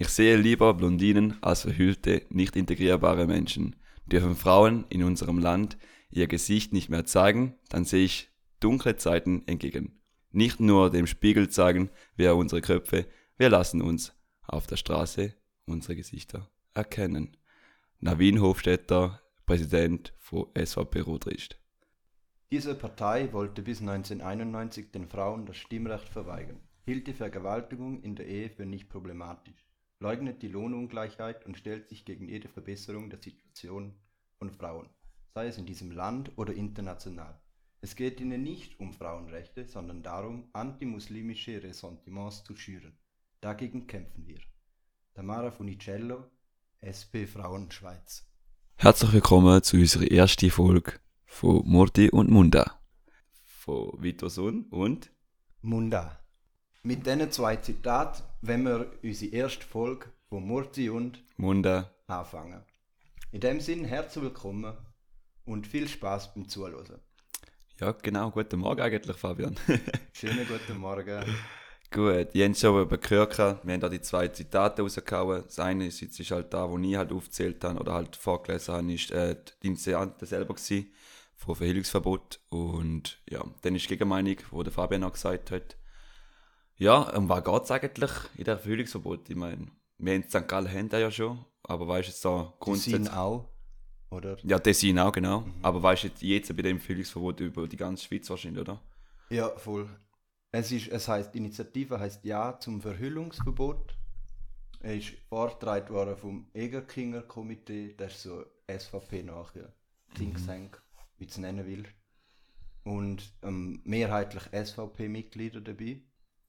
Ich sehe lieber Blondinen als verhüllte, nicht integrierbare Menschen. Dürfen Frauen in unserem Land ihr Gesicht nicht mehr zeigen, dann sehe ich dunkle Zeiten entgegen. Nicht nur dem Spiegel zeigen wir unsere Köpfe, wir lassen uns auf der Straße unsere Gesichter erkennen. Navin Hofstetter, Präsident von SVP Rotrist. Diese Partei wollte bis 1991 den Frauen das Stimmrecht verweigern, hielt die Vergewaltigung in der Ehe für nicht problematisch, leugnet die Lohnungleichheit und stellt sich gegen jede Verbesserung der Situation von Frauen, sei es in diesem Land oder international. Es geht ihnen nicht um Frauenrechte, sondern darum, antimuslimische Ressentiments zu schüren. Dagegen kämpfen wir. Tamara Funicello, SP Frauen Schweiz. Herzlich willkommen zu unserer ersten Folge von Murti und Munda. Von Vitosun und Munda. Mit diesen zwei Zitaten wenn wir unsere erste Folge von Murti und Munda anfangen. In dem Sinn herzlich willkommen und viel Spaß beim Zuhören. Ja, genau. Guten Morgen eigentlich, Fabian. Schönen guten Morgen. Gut, ihr habt schon eben gehört, wir haben da die zwei Zitate rausgehauen. Das eine ist, ist halt da, wo ich halt aufgezählt habe oder halt vorgelesen habe, ist äh, die Initiante selber gewesen, von Verhüllungsverbot. Und ja, dann ist die Gegenmeinung, wo der Fabian auch gesagt hat. Ja, um was geht es eigentlich in der Verhüllungsverbot? Ich meine, wir in St. Gallen haben das ja schon, aber weißt du, da grundsätzlich... auch? Oder? Ja, Tessin auch, genau. Mhm. Aber weißt du, jetzt bei dem Fühlungsverbot über die ganze Schweiz wahrscheinlich, oder? Ja, voll. Es, ist, es heißt, die Initiative heißt Ja zum Verhüllungsverbot. Er ist vorgetragen worden vom Egerkinger Komitee, das ist so SVP nachher, Think mhm. Tank, wie du es nennen willst. Und ähm, mehrheitlich SVP-Mitglieder dabei.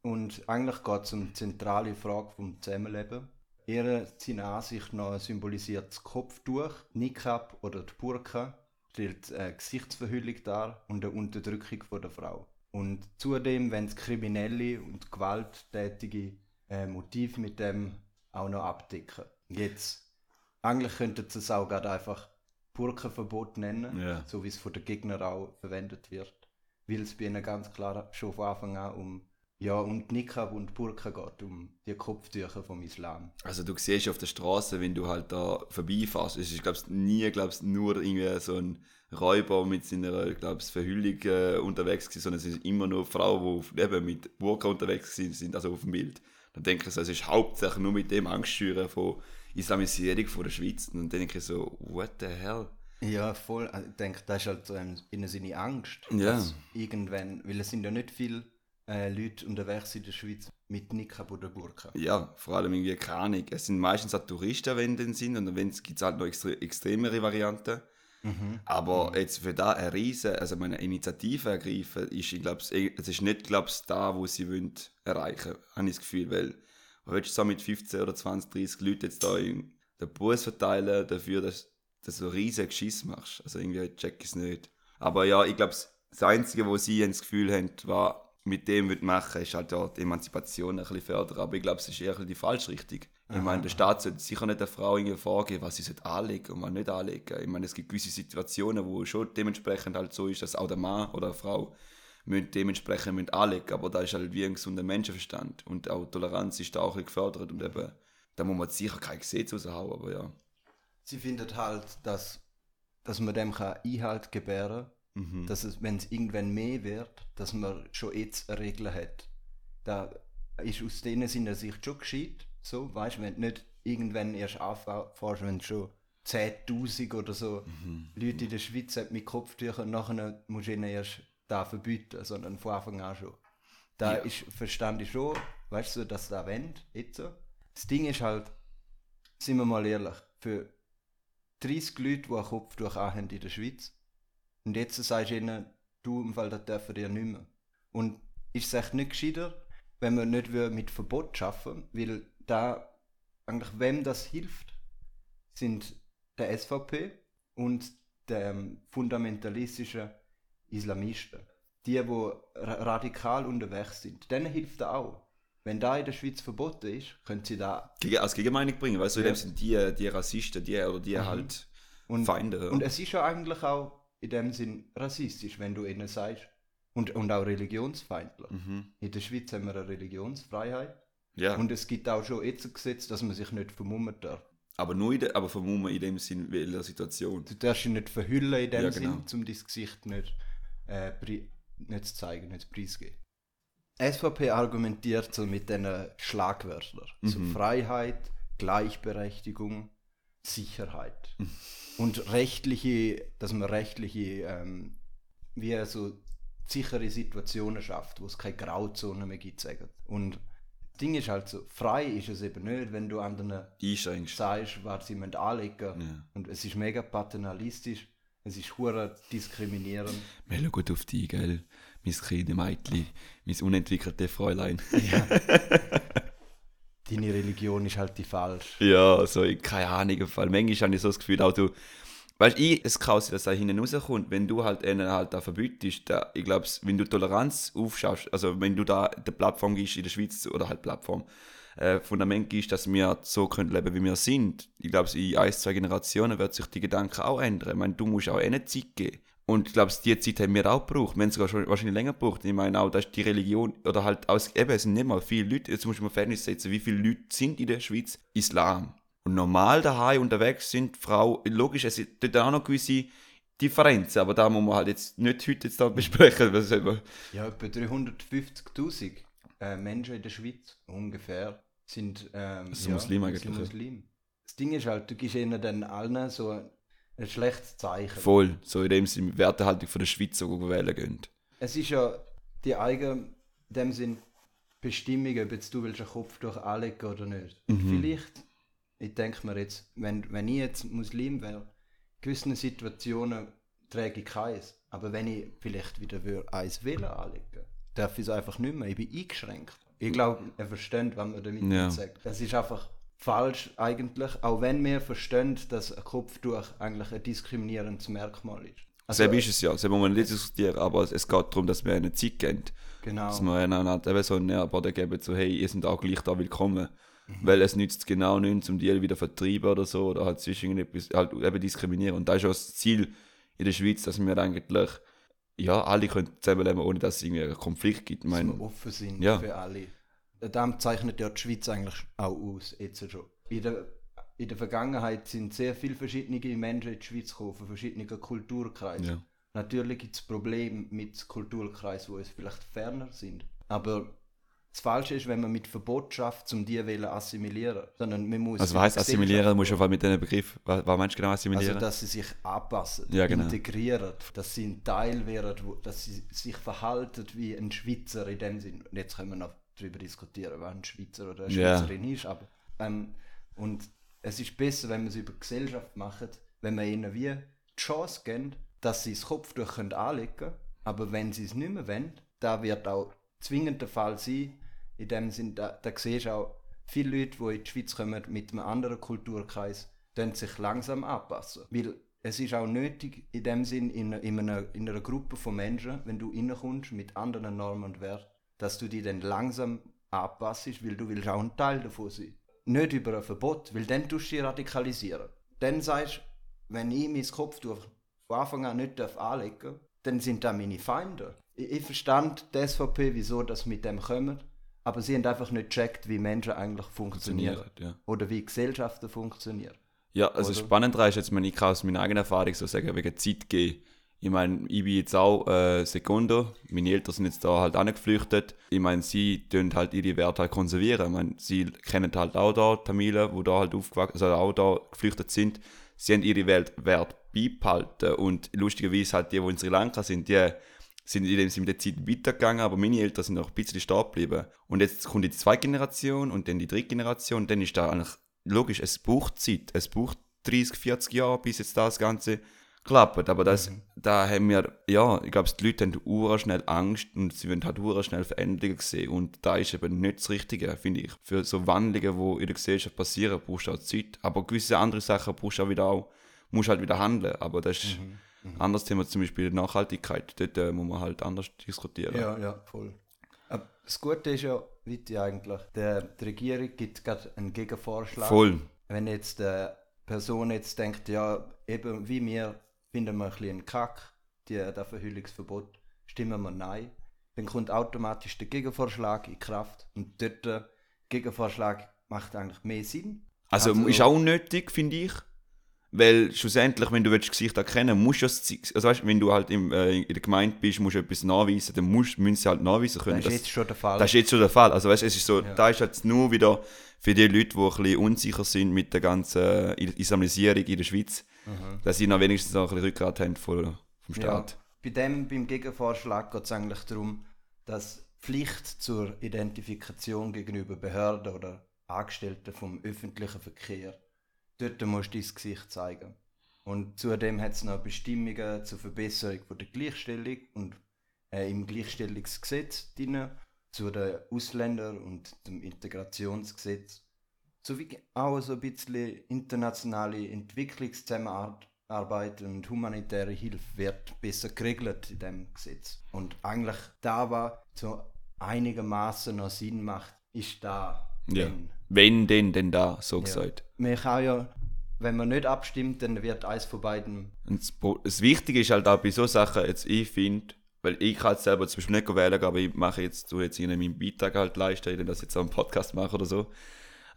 Und eigentlich geht es um die zentrale Frage vom Zusammenleben Ihre seiner Ansicht nach symbolisiert das Kopftuch, Niqab oder die Burka, stellt eine Gesichtsverhüllung dar und eine Unterdrückung von der Frau. Und zudem, wenn es kriminelle und gewalttätige äh, Motive mit dem auch noch abdecken. Jetzt, eigentlich könnten sie es auch gerade einfach Burkenverbot nennen, yeah. so wie es von den Gegnern auch verwendet wird. Weil es bei ihnen ganz klar schon von Anfang an um ja, und Niqab und Burka geht um die Kopftücher vom Islam. Also du siehst auf der Straße, wenn du halt da vorbeifährst, es ist glaubst nie glaubst nur irgendwie so ein Räuber mit seiner glaubst Verhüllung äh, unterwegs gewesen, sondern es ist immer nur Frauen, die eben mit Burka unterwegs sind, also auf dem Bild. Dann denke ich so, es ist hauptsächlich nur mit dem Angstschüren von Islamisierung von der Schweiz. Und dann denke ich so, what the hell? Ja, voll. Ich denke, das ist halt so eine seine Angst. Ja. Irgendwann, weil es sind ja nicht viele äh, Leute unterwegs in der Schweiz mit Niqab oder Burka. Ja, vor allem irgendwie keine Ahnung. Es sind meistens auch Touristen, wenn die sind und gibt es halt noch extre extremere Varianten. Mhm. Aber mhm. jetzt für da eine riesen, also eine Initiative ergreifen, ist, ich glaube, es ist nicht, glaube da, wo sie wollen erreichen, habe ich das Gefühl, weil du willst so mit 15 oder 20, 30 Leuten jetzt da den Bus verteilen dafür, dass, dass du so riesen Geschiss machst. Also irgendwie check ich es nicht. Aber ja, ich glaube, das Einzige, wo sie das Gefühl haben, war, mit dem würde machen, ist halt auch die Emanzipation ein bisschen fördern. Aber ich glaube, es ist eher die falsche Richtung. Ich meine, der Staat sollte sicher nicht der Frau irgendwie vorgeben, was sie anlegen und was nicht anlegen. Ich meine, es gibt gewisse Situationen, wo schon dementsprechend halt so ist, dass auch der Mann oder eine Frau müssen dementsprechend müssen anlegen Aber da ist halt wie ein gesunder Menschenverstand. Und auch Toleranz ist da auch ein gefördert. Und eben, da muss man sicher kein Gesetz raushauen, aber ja. Sie findet halt, dass, dass man dem Einhalt gebären kann Mhm. Dass es, wenn es irgendwann mehr wird, dass man schon jetzt eine Regel hat. Da ist aus denen Sinne Sicht schon gescheit. So, weißt du, wenn du nicht irgendwann erst anfährst, wenn schon 10.000 oder so mhm. Leute in der Schweiz mit Kopftüchern, nachher musst du ihnen erst da verbieten, sondern von Anfang an schon. Da ja. ist, verstand ich schon, weißt du, dass da wendet, jetzt so. Das Ding ist halt, sind wir mal ehrlich, für 30 Leute, die ein Kopftuch haben in der Schweiz, und jetzt sagst du ihnen, du, im Fall, das dürfen ja nicht mehr. Und ist es echt nicht gescheiter, wenn wir nicht mit Verbot schaffen, weil da eigentlich wem das hilft, sind der SVP und der fundamentalistischen Islamisten. Die, die radikal unterwegs sind. Denen hilft er auch. Wenn da in der Schweiz verboten ist, können sie da. als Gegenmeinung bringen, weißt du, ja. sind die, die Rassisten, die oder die mhm. halt und, Feinde. Und es ist ja eigentlich auch in dem Sinn rassistisch, wenn du ihnen sagst. Und, und auch religionsfeindlich. Mhm. In der Schweiz haben wir eine Religionsfreiheit. Ja. Und es gibt auch schon jetzt ein Gesetz, dass man sich nicht vermummen darf. Aber nur in der, aber vermummen in dem Sinn, welcher Situation. Du darfst dich nicht verhüllen in dem Ja, genau. Sinn, um dein Gesicht nicht, äh, nicht zu zeigen, nicht zu preisgeben. SVP argumentiert so mit diesen Schlagwörtern. So Mhm. Freiheit, Gleichberechtigung, Sicherheit. Und rechtliche, dass man rechtliche, ähm, wie so sichere Situationen schafft, wo es keine Grauzonen mehr gibt. Sagen. Und das Ding ist halt so, frei ist es eben nicht, wenn du anderen Einschränkst. sagst, was sie müssen anlegen Ja. Und es ist mega paternalistisch, es ist hure diskriminierend. Wir schauen gut auf dich, gell? Mein kleines Mädchen, mein unentwickelte Fräulein. Deine Religion ist halt die falsche. Ja, so, ich- keine Ahnung, Fall. Manchmal habe ich so das Gefühl, auch du, weißt du, es kann sein, dass da hinten rauskommt, wenn du halt ihnen halt da verbietest, da, ich glaube, wenn du Toleranz aufschaust, also wenn du da der Plattform gibst in der Schweiz, oder halt Plattform, äh, Fundament gibst, dass wir so können leben, wie wir sind, ich glaube, in ein, zwei Generationen wird sich die Gedanken auch ändern. Ich meine, du musst auch ihnen Zeit geben. Und ich glaube, die Zeit haben wir auch gebraucht. Wir haben sogar schon wahrscheinlich länger gebraucht. Ich meine auch, dass die Religion, oder halt aus, eben, es sind nicht mal viele Leute, jetzt muss man Verhältnis setzen, wie viele Leute sind in der Schweiz Islam. Und normal daheim unterwegs sind Frau, logisch, es sind dort auch noch gewisse Differenzen, aber da muss man halt jetzt nicht heute jetzt da besprechen. Was eben, Ja, etwa 350.000 äh, Menschen in der Schweiz ungefähr sind, ähm, Das sind Muslime eigentlich, ja. Muslim. Das Ding ist halt, du gibst ihnen dann allen so ein, schlechtes Zeichen. voll, so in dem Sinne, Wertehaltung von der Schweiz so wählen gehen. Es ist ja die eigene, in dem Sinn, Bestimmung, ob jetzt du willst einen Kopf durch anlegen oder nicht. Und Mhm. vielleicht, ich denke mir jetzt, wenn, wenn ich jetzt Muslim wäre, in gewissen Situationen träge ich keins. Aber wenn ich vielleicht wieder eins will anlegen, darf ich es einfach nicht mehr. Ich bin eingeschränkt. Ich glaube, er versteht, was man damit Ja. sagt. Das ist einfach falsch eigentlich, auch wenn wir verstehen, dass ein Kopftuch eigentlich ein diskriminierendes Merkmal ist. Also, Selber ist es ja, selber muss man nicht diskutieren, aber es, es geht darum, dass wir ihnen Zeit geben. genau. Dass wir ihnen halt eben so einen Nährboden geben, so hey, ihr seid auch gleich da willkommen. Mhm. Weil es nützt genau nichts, um die wieder vertreiben oder so, oder halt zwischen irgendetwas, halt eben diskriminieren. Und da ist auch das Ziel in der Schweiz, dass wir eigentlich, ja, alle können zusammenleben, ohne dass es irgendwie einen Konflikt gibt. Ich dass meine, wir offen sind ja. für alle. Das zeichnet ja die Schweiz eigentlich auch aus, jetzt schon. In der, in der Vergangenheit sind sehr viele verschiedene Menschen in die Schweiz gekommen, von verschiedenen Kulturkreisen. Ja. Natürlich gibt es Probleme mit Kulturkreisen, wo es vielleicht ferner sind. Aber das Falsche ist, wenn man mit Verbot schafft, um die wollen assimilieren. Sondern man muss also was heißt die assimilieren, Gesellschaft muss auf mit diesem Begriff, was, was meinst du genau assimilieren? also, dass sie sich anpassen, Ja, genau. integrieren, dass sie ein Teil werden, dass sie sich verhalten wie ein Schweizer in dem Sinn. Und jetzt können wir noch darüber diskutieren, was ein Schweizer oder eine. Schweizerin ist. Aber, ähm, und es ist besser, wenn wir es über die Gesellschaft machen, wenn wir ihnen wie die Chance geben, dass sie das Kopftuch können anlegen können. Aber wenn sie es nicht mehr wollen, da wird auch zwingend der Fall sein. In dem Sinn, da, da siehst du auch viele Leute, die in die Schweiz kommen mit einem anderen Kulturkreis, tun sich langsam anpassen. Weil es ist auch nötig, in dem Sinn, in, in, einer, in einer Gruppe von Menschen, wenn du reinkommst mit anderen Normen und Werten, dass du dich dann langsam anpasst, weil du willst auch ein Teil davon sein. Nicht über ein Verbot, weil dann tust du dich radikalisieren. Dann sagst du, wenn ich mein Kopftuch von Anfang an nicht anlegen darf, dann sind das meine Feinde. Ich, ich verstand die SVP, wieso das mit dem kommen, aber sie haben einfach nicht gecheckt, wie Menschen eigentlich funktionieren. Ja. Oder wie Gesellschaften funktionieren. Ja, also Oder? spannend ist jetzt, wenn ich kann aus meiner eigenen Erfahrung so sagen, wegen Zeit gehen. Ich meine, ich bin jetzt auch äh, Sekundo, meine Eltern sind jetzt da halt angeflüchtet. Ich meine, sie tun halt ihre Werte halt konservieren. Ich meine, sie kennen halt auch da Tamilen, die da halt aufgewachsen, also auch da geflüchtet sind. Sie haben ihre Welt, Werte beibehalten und lustigerweise halt die, die in Sri Lanka sind, die sind in dem Sinne mit der Zeit weitergegangen, aber meine Eltern sind noch ein bisschen stehen geblieben. Und jetzt kommt die zweite Generation und dann die dritte Generation, dann ist da eigentlich logisch, es braucht Zeit, es braucht 30, 40 Jahre, bis jetzt das Ganze klappt. Aber das, da haben wir, ja, ich glaube, die Leute haben ura schnell Angst und sie wollen halt ura schnell Veränderungen sehen. Und da ist eben nicht das Richtige, finde ich. Für so Wandlungen, die in der Gesellschaft passieren, brauchst du auch Zeit. Aber gewisse andere Sachen brauchst du auch wieder auch, musst halt wieder handeln. Aber das ist ein anderes Thema, zum Beispiel Nachhaltigkeit. Dort äh, muss man halt anders diskutieren. Ja, ja, voll. Aber das Gute ist ja, wie eigentlich, der, die Regierung gibt gerade einen Gegenvorschlag. Voll. Wenn jetzt die Person jetzt denkt, ja, eben wie wir finden wir ein bisschen einen Kack, die, das Verhüllungsverbot, stimmen wir nein, dann kommt automatisch der Gegenvorschlag in Kraft und dort äh, Gegenvorschlag macht eigentlich mehr Sinn. Also, Also- ist auch unnötig, finde ich. Weil schlussendlich, wenn du willst, Gesicht erkennen musst du das, Zeug- also weißt, wenn du halt im, äh, in der Gemeinde bist, musst du etwas nachweisen, dann musst, müssen sie halt nachweisen können. Das ist jetzt schon der Fall. Das ist jetzt schon der Fall. Also weißt, es ist so, Ja. da ist jetzt nur wieder für die Leute, die ein bisschen unsicher sind mit der ganzen Islamisierung in der Schweiz, dass sie noch wenigstens noch ein bisschen Rückgrat haben vom, vom Ja, Staat. bei dem, beim Gegenvorschlag geht es eigentlich darum, dass Pflicht zur Identifikation gegenüber Behörden oder Angestellten vom öffentlichen Verkehr, dort musst du dein Gesicht zeigen. Und zudem hat es noch Bestimmungen zur Verbesserung von der Gleichstellung und äh, im Gleichstellungsgesetz drin, zu den Ausländern und dem Integrationsgesetz. Sowie auch so ein bisschen internationale Entwicklungszusammenarbeit und humanitäre Hilfe wird besser geregelt in dem Gesetz. Und eigentlich da, was so einigermaßen noch Sinn macht, ist da. Ja. wenn- Wenn denn, denn da, so ja. gesagt. Man kann ja, wenn man nicht abstimmt, dann wird eins von beiden. Das, das Wichtige ist halt auch bei so Sachen, jetzt ich finde, weil ich kann jetzt selber zum Beispiel nicht wählen, aber ich mache jetzt, tu jetzt irgendwie meinen Beitrag halt leisten, wenn ich jetzt auch im Podcast mache oder so.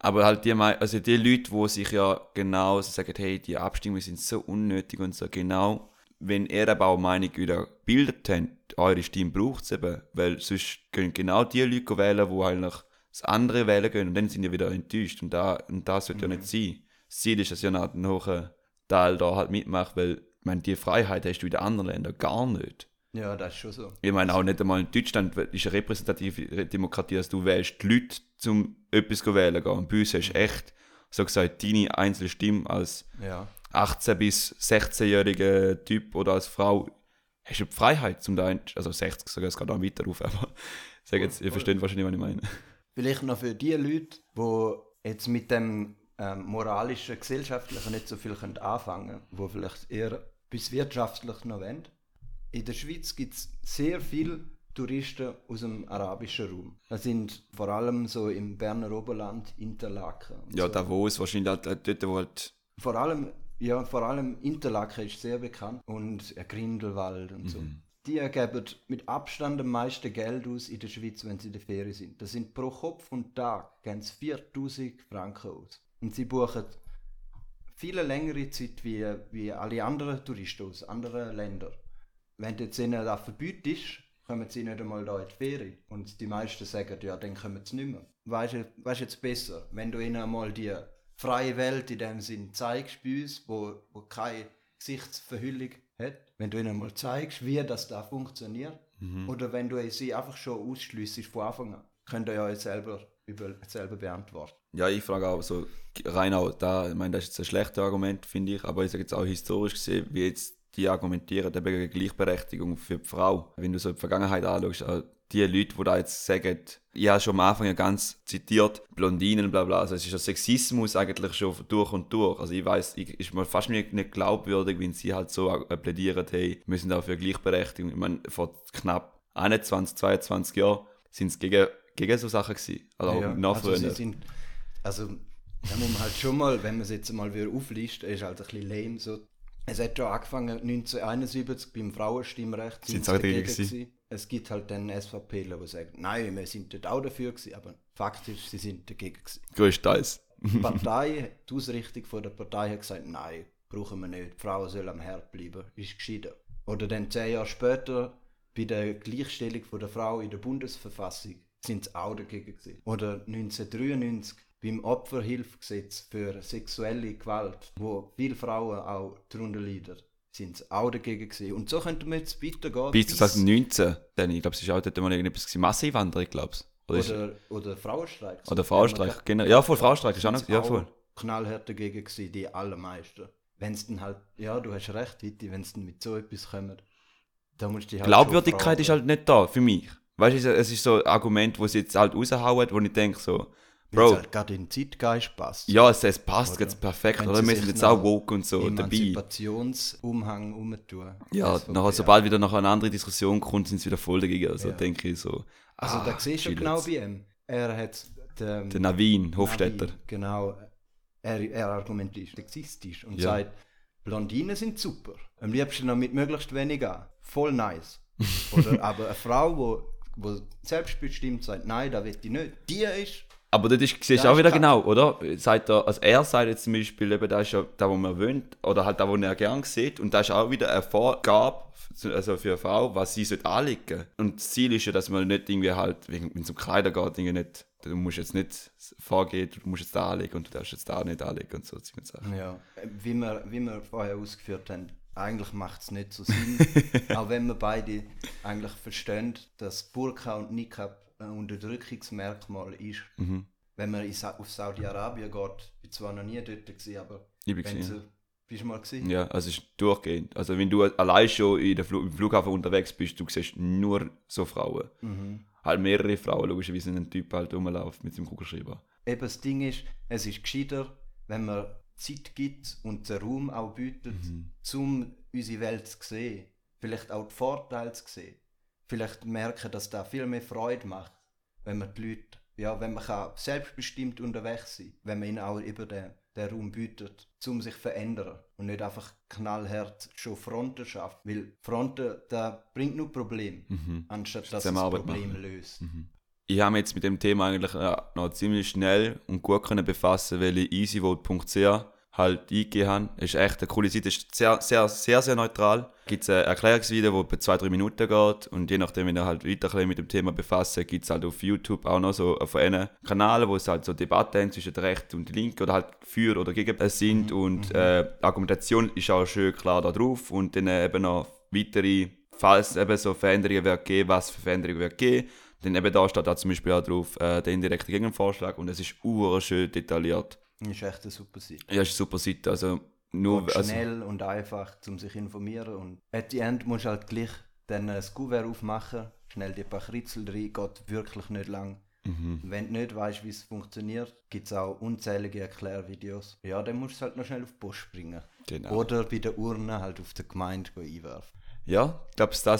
Aber halt die, also die Leute, die sich ja genau so sagen, hey, die Abstimmungen sind so unnötig und so, genau, wenn ihr aber auch Meinung wieder gebildet habt, eure Stimme braucht es eben, weil sonst können genau die Leute wählen, die eigentlich das andere wählen gehen und dann sind die wieder enttäuscht und, da, und das sollte ja nicht sein. Das Ziel ist, dass ja noch ein hoher Teil da halt mitmacht, weil ich meine, die Freiheit hast du in den anderen Ländern gar nicht. Ja, das ist schon so. Ich meine, auch nicht einmal in Deutschland ist eine repräsentative Demokratie, dass du wählst die Leute, zum etwas zu wählen gehen. Und bei uns hast du echt, so gesagt, deine einzelne Stimme als Ja. 18- bis 16-jähriger Typ oder als Frau, hast du die Freiheit zum da, also 60 sogar, es geht auch weiter auf, aber ich sage jetzt, ihr versteht wahrscheinlich, was ich meine. Vielleicht noch für die Leute, die jetzt mit dem ähm, moralischen, gesellschaftlichen nicht so viel können anfangen können, die vielleicht eher bis wirtschaftlich noch wollen. In der Schweiz gibt es sehr viele Touristen aus dem arabischen Raum. Das sind vor allem so im Berner Oberland Interlaken. Ja, so. Davos, wahrscheinlich halt, dort, wo halt, Vor allem, ja, vor allem Interlaken ist sehr bekannt und Grindelwald und so. Die geben mit Abstand am meisten Geld aus in der Schweiz, wenn sie in der Ferien sind. Das sind pro Kopf und Tag sie 4000 Franken aus. Und sie buchen viel längere Zeit wie, wie alle anderen Touristen aus anderen Ländern. Wenn du jetzt ihnen das verbietest, kommen sie nicht einmal da in die Ferien. Und die meisten sagen, ja, dann kommen sie nicht mehr. Weißt du weißt jetzt besser, wenn du ihnen einmal die freie Welt in dem Sinn zeigst bei uns, wo, wo keine Gesichtsverhüllung hat, wenn du ihnen mal zeigst, wie das da funktioniert, oder wenn du sie einfach schon ausschliessest von Anfang an, könnt ihr ja euch selber, über, selber beantworten. ja, ich frage auch so, rein auch da, ich meine, das ist jetzt ein schlechtes Argument, finde ich, aber ich sage jetzt auch historisch gesehen, wie jetzt die argumentieren, eben gegen Gleichberechtigung für die Frau. Wenn du so die Vergangenheit anschaust, auch die Leute, die da jetzt sagen, ich habe schon am Anfang ja ganz zitiert, Blondinen, bla bla, also es ist ja Sexismus eigentlich schon durch und durch. Also ich weiß, ich, ist mir fast nicht, nicht glaubwürdig, wenn sie halt so äh, plädieren, hey, wir sind auch für Gleichberechtigung. Ich meine, vor knapp 21, 22 Jahren sind es gegen, gegen so Sachen gewesen. Also Ja, auch noch also früher. sind, also da muss man halt schon mal, wenn man es jetzt mal wieder aufliest, ist halt ein bisschen lame so. Es hat schon angefangen 1971 beim Frauenstimmrecht Sind dagegen gewesen? Es gibt halt dann SVPler, die sagen, nein, wir sind dort auch dafür gewesen, aber faktisch, sie sind dagegen gewesen. Größtenteils. Die Partei, die Ausrichtung von der Partei hat gesagt, nein, brauchen wir nicht, die Frauen sollen am Herd bleiben, ist gescheiter. Oder dann zehn Jahre später, bei der Gleichstellung von der Frau in der Bundesverfassung, sind sie auch dagegen gewesen. Oder 1993 beim Opferhilfgesetz für sexuelle Gewalt, wo viele Frauen auch darunter leiden, sind sie auch dagegen gewesen. Und so könnte man jetzt weitergehen. Bis 2019, dann, ich glaube, es ist auch dort mal irgendetwas gewesen, Masseneinwanderung, glaube ich. Oder, Oder, oder Frauenstreik. oder Frauenstreik, genau. Ja, voll, Frauenstreik ist auch noch, ja, voll. knallhart dagegen gewesen, die allermeisten. Wenn es dann halt, ja, du hast recht, Viti, wenn es dann mit so etwas kommt, da musst du dich halt Glaubwürdigkeit ist halt nicht da, für mich. Weißt du, es ist so ein Argument, wo sie jetzt halt raushauen, wo ich denke so, Bro. Bro, halt gerade in den Zeitgeist passt. ja, es, es passt Oder? jetzt perfekt, Wenn oder? Wir sind jetzt auch woke und so dabei. Emanzipationsumhang umtun. Ja, nachher, sobald wieder noch eine andere Diskussion kommt, sind sie wieder voll dagegen. Also Ja. denke ich so. Also ah, da siehst du genau jetzt. bei ihm. Er hat den, Der Navin, Hofstetter. Navi, Genau. Er, er argumentiert sexistisch und Ja. sagt, Blondinen sind super. Am liebsten noch mit möglichst wenig an. Voll nice. Oder, aber eine Frau, wo, wo selbstbestimmt sagt, nein, da will ich nicht, die ist Aber das ist, siehst du auch wieder genau, oder? Sagt er, also er sagt jetzt zum Beispiel, eben, das ist ja da, wo man wohnt, oder halt da, wo er gern sieht, und das ist auch wieder eine Vorgabe also für eine Frau, was sie sollte anlegen. Und das Ziel ist ja, dass man nicht irgendwie halt, wenn es um Kleider geht, irgendwie nicht, du musst jetzt nicht vorgehen, du musst jetzt da anlegen und du darfst jetzt da nicht anlegen und so Sachen. Ja, wie wir, wie wir vorher ausgeführt haben, eigentlich macht es nicht so Sinn, auch wenn wir beide eigentlich verstehen, dass Burka und Niqab ein Unterdrückungsmerkmal ist. Mhm. Wenn man auf Saudi-Arabien geht, ich bin zwar noch nie dort gewesen, aber ich bin wenn sie, bist du mal gesehen? Ja, also es ist durchgehend. Also wenn du allein schon in der Fl im Flughafen unterwegs bist, du siehst nur so Frauen. Mhm. Halt mehrere Frauen, logischerweise ein Typ halt rumläuft mit seinem Kugelschreiber. Eben das Ding ist, es ist gescheiter, wenn man Zeit gibt und den Raum auch bietet, mhm. um unsere Welt zu sehen. Vielleicht auch die Vorteile zu sehen. Vielleicht merken, dass das viel mehr Freude macht, wenn man die Leute, ja, wenn man kann selbstbestimmt unterwegs sein wenn man ihnen auch über den, den Raum bietet, um sich zu verändern und nicht einfach knallhart schon Fronten schafft. Weil Fronten, da bringt nur Probleme, mhm. anstatt dass es Problem löst. Mhm ich habe mich jetzt mit dem Thema eigentlich ja, noch ziemlich schnell und gut können befassen, weil ich easyvote.ch halt eingegeben habe. Es ist echt eine coole Seite, es ist sehr, sehr, sehr, sehr neutral. Es gibt ein Erklärungsvideo, das bei zwei, drei Minuten geht und je nachdem, wenn ihr halt weiter mit dem Thema befasst, gibt es halt auf YouTube auch noch so von einem Kanal, wo es halt so Debatten zwischen der Rechten und der Linken oder halt für oder gegen es sind und mhm. äh, Argumentation ist auch schön klar da drauf und dann eben noch weitere, falls eben so Veränderungen wird geben, was für Veränderungen wird geben dann eben da steht da zum Beispiel auch drauf äh, der indirekte Gegenvorschlag und es ist schön detailliert. Ist echt eine super Seite. Ja, ist eine super Seite. Also nur, und also schnell also, und einfach, um sich informieren. Und at the end musst du halt gleich dann ein Kuvert aufmachen, schnell die paar Kritzel rein, geht wirklich nicht lang. Mhm. Wenn du nicht weißt, wie es funktioniert, gibt es auch unzählige Erklärvideos. Ja, dann musst du halt noch schnell auf die Post bringen. Genau. Oder bei der Urne halt auf der Gemeinde einwerfen. Ja, ich glaube, das war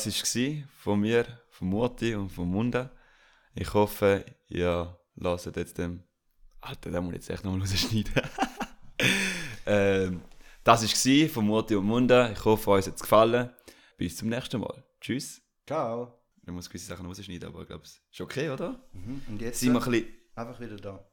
von mir, von Murti und von Munda. Ich hoffe, ihr lasst jetzt dem. Alter, den muss ich jetzt echt nochmal rausschneiden. ähm, das war von Murti und Munda. Ich hoffe, euch hat es gefallen. Bis zum nächsten Mal. Tschüss. Ciao. Ich muss gewisse Sachen rausschneiden, aber ich glaube, es ist okay, oder? Mhm. Und jetzt sind wir ein bisschen... einfach wieder da.